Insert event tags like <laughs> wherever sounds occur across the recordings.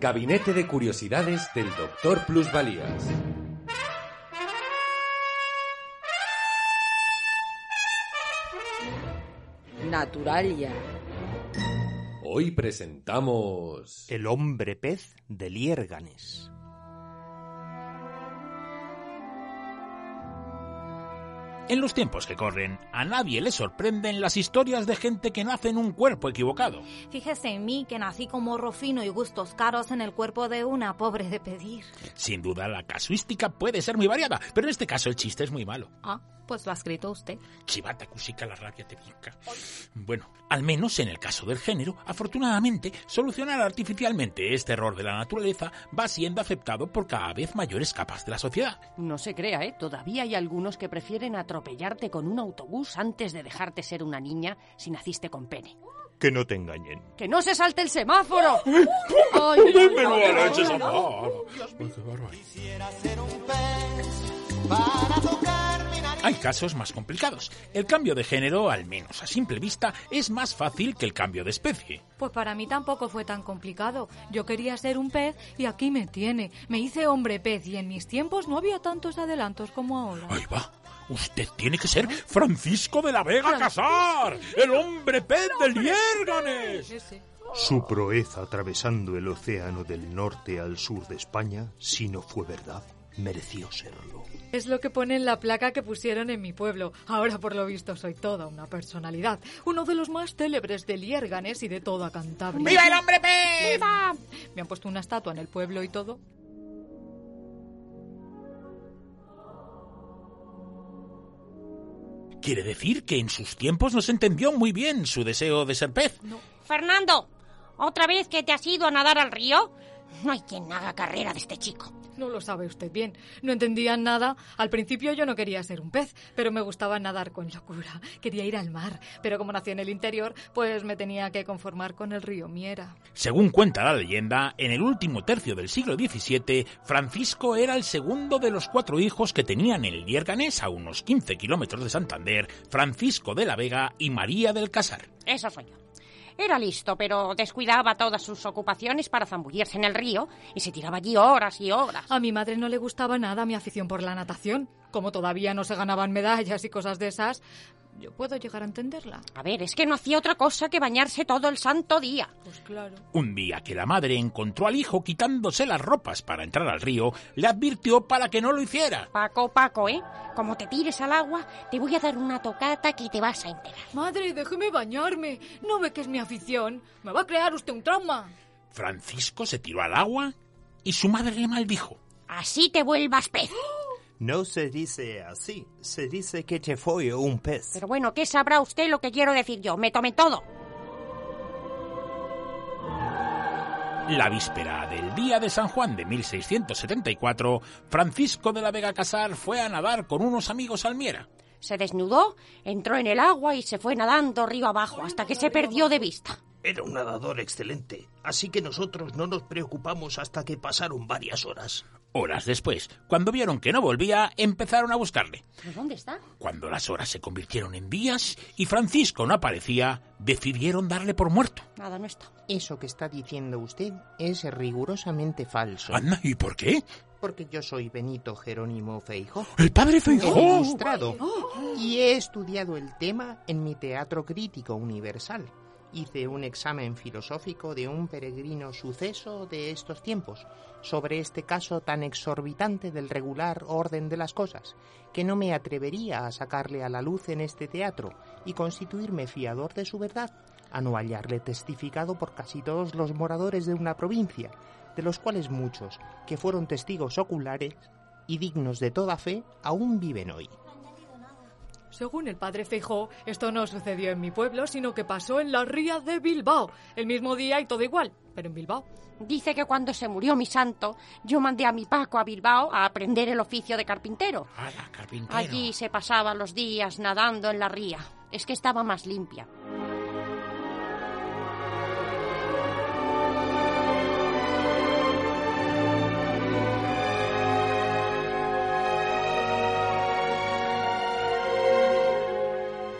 Gabinete de Curiosidades del Doctor Plusvalías. Naturalia. Hoy presentamos... El hombre pez de Liérganes. En los tiempos que corren, a nadie le sorprenden las historias de gente que nace en un cuerpo equivocado. Fíjese en mí, que nací con morro fino y gustos caros en el cuerpo de una pobre de pedir. Sin duda, la casuística puede ser muy variada, pero en este caso el chiste es muy malo. Ah, pues lo ha escrito usted. Chivata, cusica, la rabia te pica. Bueno, al menos en el caso del género, afortunadamente, solucionar artificialmente este error de la naturaleza va siendo aceptado por cada vez mayores capas de la sociedad. No se crea, ¿eh? Todavía hay algunos que prefieren atropellarte con un autobús antes de dejarte ser una niña si naciste con pene. Que no te engañen. ¡Que no se salte el semáforo! ¡Ay. Hay casos más complicados. El cambio de género, al menos a simple vista, es más fácil que el cambio de especie. Pues para mí tampoco fue tan complicado. Yo quería ser un pez y aquí me tiene. Me hice hombre pez y en mis tiempos no había tantos adelantos como ahora. Ahí va. Usted tiene que ser Francisco de la Vega Casar, el hombre pez de Liérganes. Su proeza atravesando el océano del norte al sur de España, si no fue verdad, mereció serlo. Es lo que pone en la placa que pusieron en mi pueblo. Ahora, por lo visto, soy toda una personalidad. Uno de los más célebres de Liérganes y de toda Cantabria. ¡Viva el hombre pez! ¡Viva! Me han puesto una estatua en el pueblo y todo. Quiere decir que en sus tiempos no se entendió muy bien su deseo de ser pez. Fernando, ¿otra vez que te has ido a nadar al río? No hay quien haga carrera de este chico. No lo sabe usted bien. No entendían nada. Al principio yo no quería ser un pez, pero me gustaba nadar con locura. Quería ir al mar, pero como nací en el interior, pues me tenía que conformar con el río Miera. Según cuenta la leyenda, en el último tercio del siglo XVII, Francisco era el segundo de los cuatro hijos que tenían en Liérganes, a unos 15 kilómetros de Santander, Francisco de la Vega y María del Casar. Eso soy yo. Era listo, pero descuidaba todas sus ocupaciones para zambullirse en el río y se tiraba allí horas y horas. A mi madre no le gustaba nada mi afición por la natación. Como todavía no se ganaban medallas y cosas de esas, yo puedo llegar a entenderla. A ver, es que no hacía otra cosa que bañarse todo el santo día. Pues claro. Un día que la madre encontró al hijo quitándose las ropas para entrar al río, le advirtió para que no lo hiciera. Paco, Paco, ¿eh? Como te tires al agua, te voy a dar una tocata que te vas a enterar. Madre, déjeme bañarme. ¿No ve que es mi afición? Me va a crear usted un trauma. Francisco se tiró al agua y su madre le maldijo. Así te vuelvas pez. No se dice así, se dice que te fue un pez. Pero bueno, ¿qué sabrá usted lo que quiero decir yo? Me tomé todo. La víspera del día de San Juan de 1674, Francisco de la Vega Casar fue a nadar con unos amigos al Miera. Se desnudó, entró en el agua y se fue nadando río abajo hasta que se perdió de vista. Era un nadador excelente, así que nosotros no nos preocupamos hasta que pasaron varias horas. Horas después, cuando vieron que no volvía, empezaron a buscarle. ¿Pero dónde está? Cuando las horas se convirtieron en días y Francisco no aparecía, decidieron darle por muerto. Nada, no está. Eso que está diciendo usted es rigurosamente falso. Anda, ¿y por qué? Porque yo soy Benito Jerónimo Feijo. ¡El padre He Feijó! ilustrado y he estudiado el tema en mi teatro crítico universal. Hice un examen filosófico de un peregrino suceso de estos tiempos sobre este caso tan exorbitante del regular orden de las cosas, que no me atrevería a sacarle a la luz en este teatro y constituirme fiador de su verdad, a no hallarle testificado por casi todos los moradores de una provincia, de los cuales muchos, que fueron testigos oculares y dignos de toda fe, aún viven hoy. Según el padre Feijó, esto no sucedió en mi pueblo, sino que pasó en la ría de Bilbao. El mismo día y todo igual, pero en Bilbao. Dice que cuando se murió mi santo, yo mandé a mi Paco a Bilbao a aprender el oficio de carpintero. ¡Hala, carpintero! Allí se pasaba los días nadando en la ría. Es que estaba más limpia.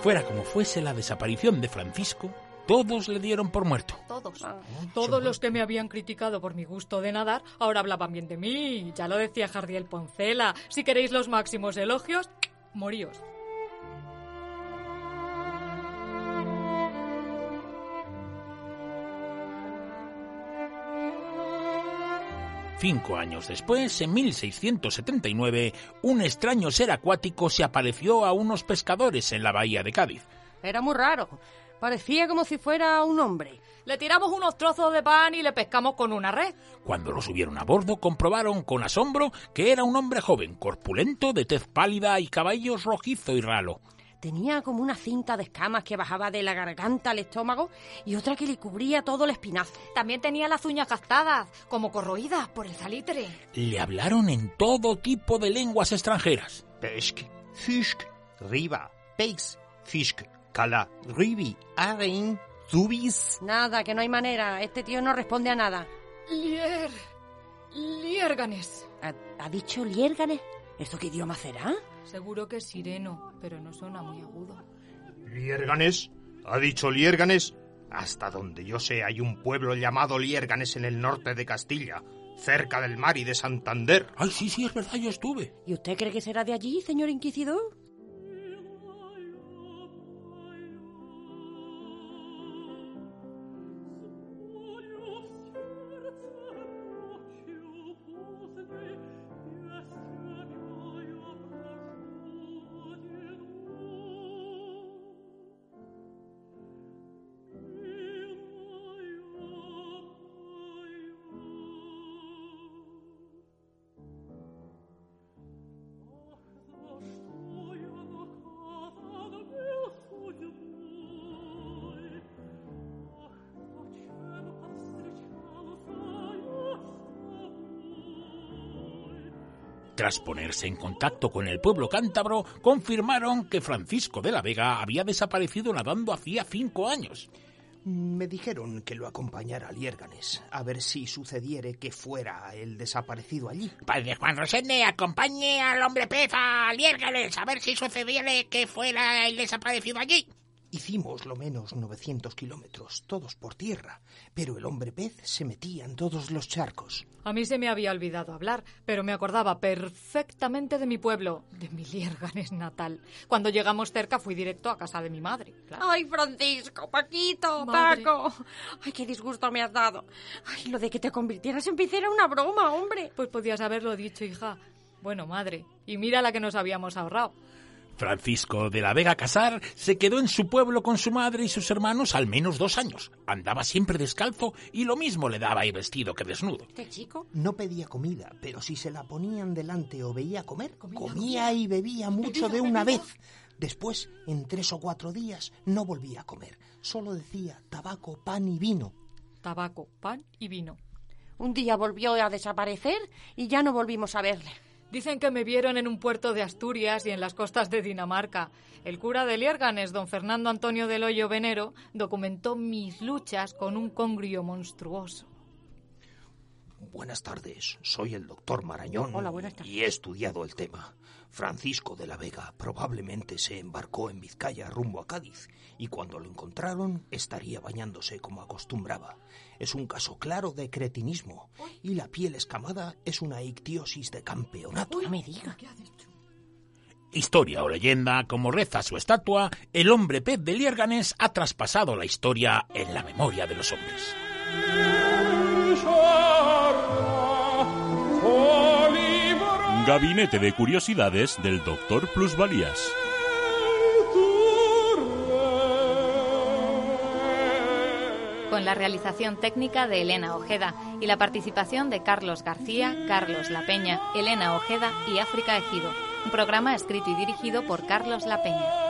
Fuera como fuese la desaparición de Francisco, todos le dieron por muerto. Todos. Todos los que me habían criticado por mi gusto de nadar ahora hablaban bien de mí. Ya lo decía Jardiel Poncela. Si queréis los máximos elogios, moríos. Cinco años después, en 1679, un extraño ser acuático se apareció a unos pescadores en la bahía de Cádiz. Era muy raro. Parecía como si fuera un hombre. Le tiramos unos trozos de pan y le pescamos con una red. Cuando lo subieron a bordo, comprobaron con asombro que era un hombre joven, corpulento, de tez pálida y caballos rojizo y ralo. Tenía como una cinta de escamas que bajaba de la garganta al estómago y otra que le cubría todo el espinazo. También tenía las uñas gastadas, como corroídas por el salitre. Le hablaron en todo tipo de lenguas extranjeras. Pesk, Fisk, Riva, Peix, Fisk, Kala, Rivi, Arein, Zubis. Nada, que no hay manera. Este tío no responde a nada. Lier. Liérganes. ¿Ha, ha dicho liérganes? ¿Esto qué idioma será? Seguro que es sireno, pero no suena muy agudo. ¿Liérganes? ¿Ha dicho Liérganes? Hasta donde yo sé hay un pueblo llamado Liérganes en el norte de Castilla, cerca del mar y de Santander. Ay, sí, sí, es verdad, yo estuve. ¿Y usted cree que será de allí, señor inquisidor? Tras ponerse en contacto con el pueblo cántabro, confirmaron que Francisco de la Vega había desaparecido nadando hacía cinco años. Me dijeron que lo acompañara a Liérganes, a ver si sucediere que fuera el desaparecido allí. Padre Juan Rosende, acompañe al hombre pez a Liérgales, a ver si sucediere que fuera el desaparecido allí. Hicimos lo menos 900 kilómetros, todos por tierra, pero el hombre pez se metía en todos los charcos. A mí se me había olvidado hablar, pero me acordaba perfectamente de mi pueblo, de mi Liérganes natal. Cuando llegamos cerca fui directo a casa de mi madre. claro. Ay, Francisco, Paquito, Madre. Paco. Ay, qué disgusto me has dado. Ay, lo de que te convirtieras en pez era una broma, hombre. Pues podías haberlo dicho, hija. Bueno, madre, y mira la que nos habíamos ahorrado. Francisco de la Vega Casar se quedó en su pueblo con su madre y sus hermanos al menos dos años. Andaba siempre descalzo y lo mismo le daba ir vestido que desnudo. Este chico. No pedía comida, pero si se la ponían delante o veía comer, comía y bebía <laughs> mucho de una vez. Después, en tres o cuatro días, no volvía a comer. Solo decía tabaco, pan y vino. Tabaco, pan y vino. Un día volvió a desaparecer y ya no volvimos a verle. Dicen que me vieron en un puerto de Asturias y en las costas de Dinamarca. El cura de Liérganes, don Fernando Antonio del Hoyo Venero, documentó mis luchas con un congrio monstruoso. Buenas tardes, soy el doctor Marañón Hola, buenas tardes. y he estudiado el tema. Francisco de la Vega probablemente se embarcó en Vizcaya rumbo a Cádiz y cuando lo encontraron estaría bañándose como acostumbraba. Es un caso claro de cretinismo y la piel escamada es una ictiosis de campeonato. No me diga. Historia o leyenda, como reza su estatua, el hombre pez de Liérganes ha traspasado la historia en la memoria de los hombres. Gabinete de Curiosidades del Doctor Plusvalías. Con la realización técnica de Elena Ojeda y la participación de Carlos García, Carlos La Peña, Elena Ojeda y África Ejido. Un programa escrito y dirigido por Carlos La Peña.